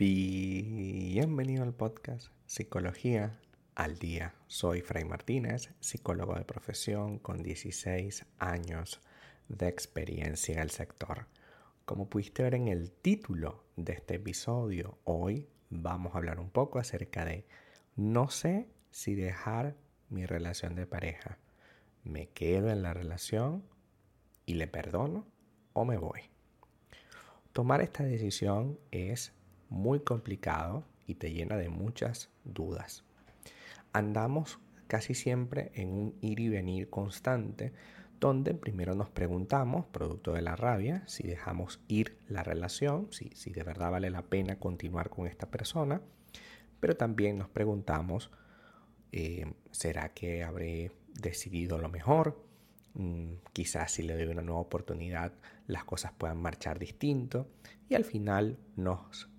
Bienvenido al podcast Psicología al Día. Soy Fray Martínez, psicólogo de profesión con 16 años de experiencia en el sector. Como pudiste ver en el título de este episodio, hoy vamos a hablar un poco acerca de no sé si dejar mi relación de pareja. ¿Me quedo en la relación y le perdono o me voy? Tomar esta decisión es muy complicado y te llena de muchas dudas. Andamos casi siempre en un ir y venir constante donde primero nos preguntamos, producto de la rabia, si dejamos ir la relación, si, si de verdad vale la pena continuar con esta persona, pero también nos preguntamos, eh, ¿será que habré decidido lo mejor? Mm, quizás si le doy una nueva oportunidad las cosas puedan marchar distinto y al final nos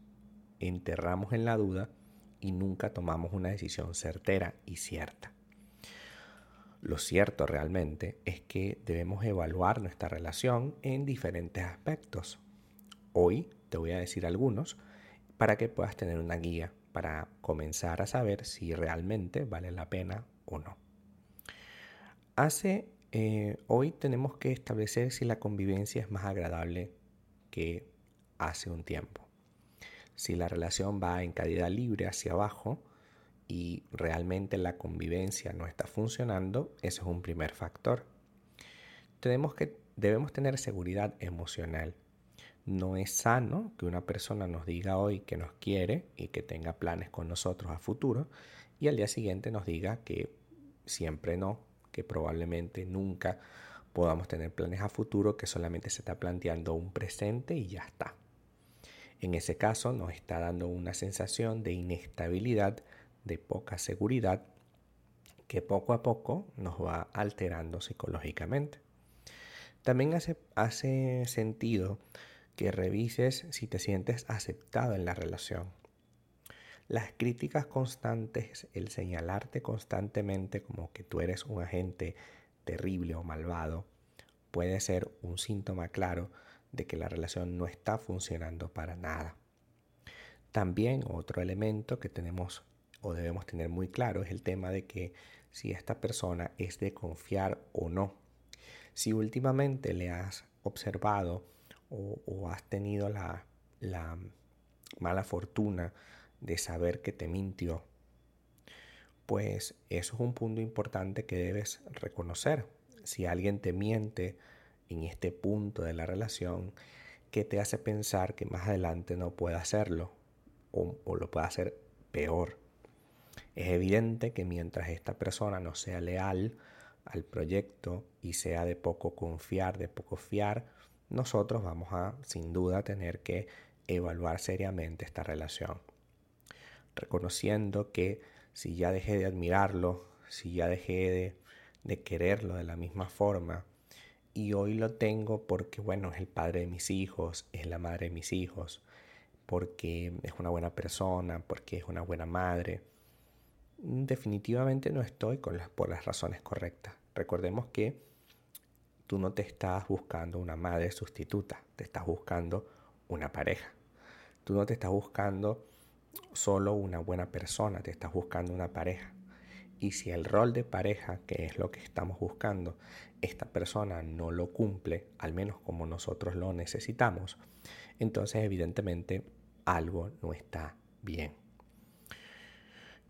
enterramos en la duda y nunca tomamos una decisión certera y cierta. Lo cierto realmente es que debemos evaluar nuestra relación en diferentes aspectos. Hoy te voy a decir algunos para que puedas tener una guía para comenzar a saber si realmente vale la pena o no. Hace eh, hoy tenemos que establecer si la convivencia es más agradable que hace un tiempo si la relación va en caída libre hacia abajo y realmente la convivencia no está funcionando, eso es un primer factor. Tenemos que, debemos tener seguridad emocional. No es sano que una persona nos diga hoy que nos quiere y que tenga planes con nosotros a futuro y al día siguiente nos diga que siempre no, que probablemente nunca podamos tener planes a futuro, que solamente se está planteando un presente y ya está. En ese caso nos está dando una sensación de inestabilidad, de poca seguridad, que poco a poco nos va alterando psicológicamente. También hace, sentido que revises si te sientes aceptado en la relación. Las críticas constantes, el señalarte constantemente como que tú eres un agente terrible o malvado, puede ser un síntoma claro de que la relación no está funcionando para nada. También otro elemento que tenemos o debemos tener muy claro es el tema de que si esta persona es de confiar o no. Si últimamente le has observado o, has tenido la, la mala fortuna de saber que te mintió, pues eso es un punto importante que debes reconocer. Si alguien te miente, en este punto de la relación que te hace pensar que más adelante no puede hacerlo o, lo puede hacer peor. Es evidente que mientras esta persona no sea leal al proyecto y sea de poco confiar, de poco fiar, nosotros vamos a sin duda tener que evaluar seriamente esta relación. Reconociendo que si ya dejé de admirarlo, si ya dejé de, de quererlo de la misma forma, y hoy lo tengo porque, bueno, es el padre de mis hijos, es la madre de mis hijos, porque es una buena persona, porque es una buena madre. Definitivamente no estoy con las, por las razones correctas. Recordemos que tú no te estás buscando una madre sustituta, te estás buscando una pareja. Tú no te estás buscando solo una buena persona, te estás buscando una pareja. Y si el rol de pareja, que es lo que estamos buscando, esta persona no lo cumple, al menos como nosotros lo necesitamos, entonces evidentemente algo no está bien.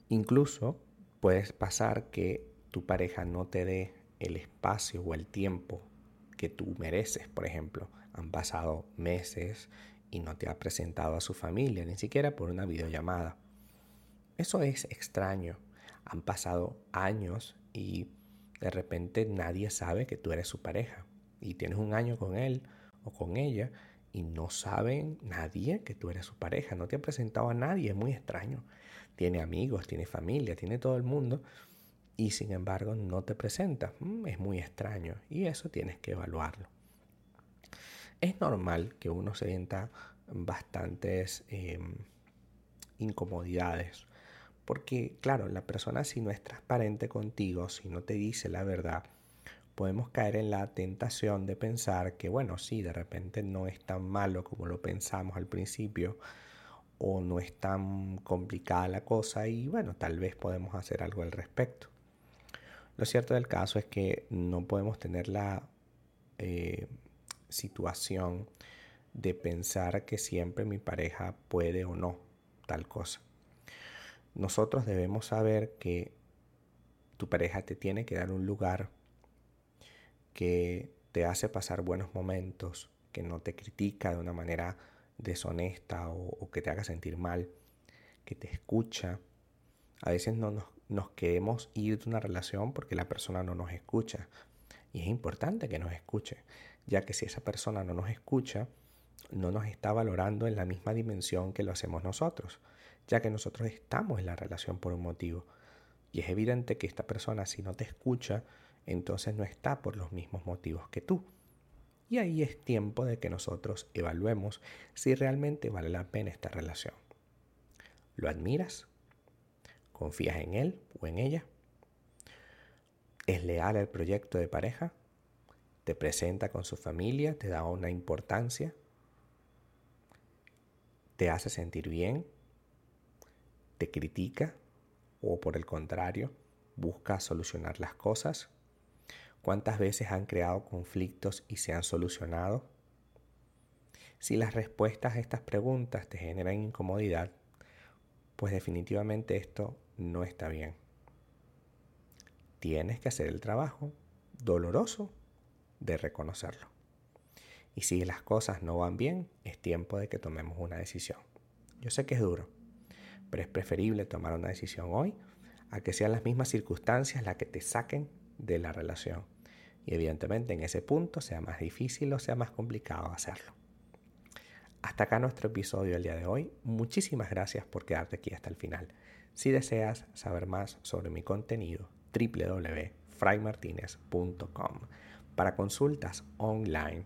Incluso puedes pasar que tu pareja no te dé el espacio o el tiempo que tú mereces, por ejemplo. Han pasado meses y no te ha presentado a su familia, ni siquiera por una videollamada. Eso es extraño han pasado años y de repente nadie sabe que tú eres su pareja y tienes un año con él o con ella y no saben nadie que tú eres su pareja, no te ha presentado a nadie, es muy extraño. Tiene amigos, tiene familia, tiene todo el mundo y sin embargo no te presenta. Mm, es muy extraño y eso tienes que evaluarlo. Es normal que uno se sienta bastantes em, incomodidades porque, claro, la persona si no es transparente contigo, si no te dice la verdad, podemos caer en la tentación de pensar que, bueno, sí, de repente no es tan malo como lo pensamos al principio, o no es tan complicada la cosa y bueno, tal vez podemos hacer algo al respecto. Lo cierto del caso es que no podemos tener la eh, situación de pensar que siempre mi pareja puede o no tal cosa. Nosotros debemos saber que tu pareja te tiene que dar un lugar que te hace pasar buenos momentos, que no te critica de una manera deshonesta o, que te haga sentir mal, que te escucha. A veces no nos, nos queremos ir de una relación porque la persona no nos escucha. Y es importante que nos escuche, ya que si esa persona no nos escucha, no nos está valorando en la misma dimensión que lo hacemos nosotros, ya que nosotros estamos en la relación por un motivo. Y es evidente que esta persona si no te escucha, entonces no está por los mismos motivos que tú. Y ahí es tiempo de que nosotros evaluemos si realmente vale la pena esta relación. ¿Lo admiras? ¿Confías en él o en ella? ¿Es leal al proyecto de pareja? ¿Te presenta con su familia? ¿Te da una importancia? ¿Te hace sentir bien? ¿Te critica? ¿O por el contrario, busca solucionar las cosas? ¿Cuántas veces han creado conflictos y se han solucionado? Si las respuestas a estas preguntas te generan incomodidad, pues definitivamente esto no está bien. Tienes que hacer el trabajo doloroso de reconocerlo. Y si las cosas no van bien, es tiempo de que tomemos una decisión. Yo sé que es duro, pero es preferible tomar una decisión hoy a que sean las mismas circunstancias las que te saquen de la relación. Y evidentemente en ese punto sea más difícil o sea más complicado hacerlo. Hasta acá nuestro episodio del día de hoy. Muchísimas gracias por quedarte aquí hasta el final. Si deseas saber más sobre mi contenido, www.fraymartinez.com. Para consultas online,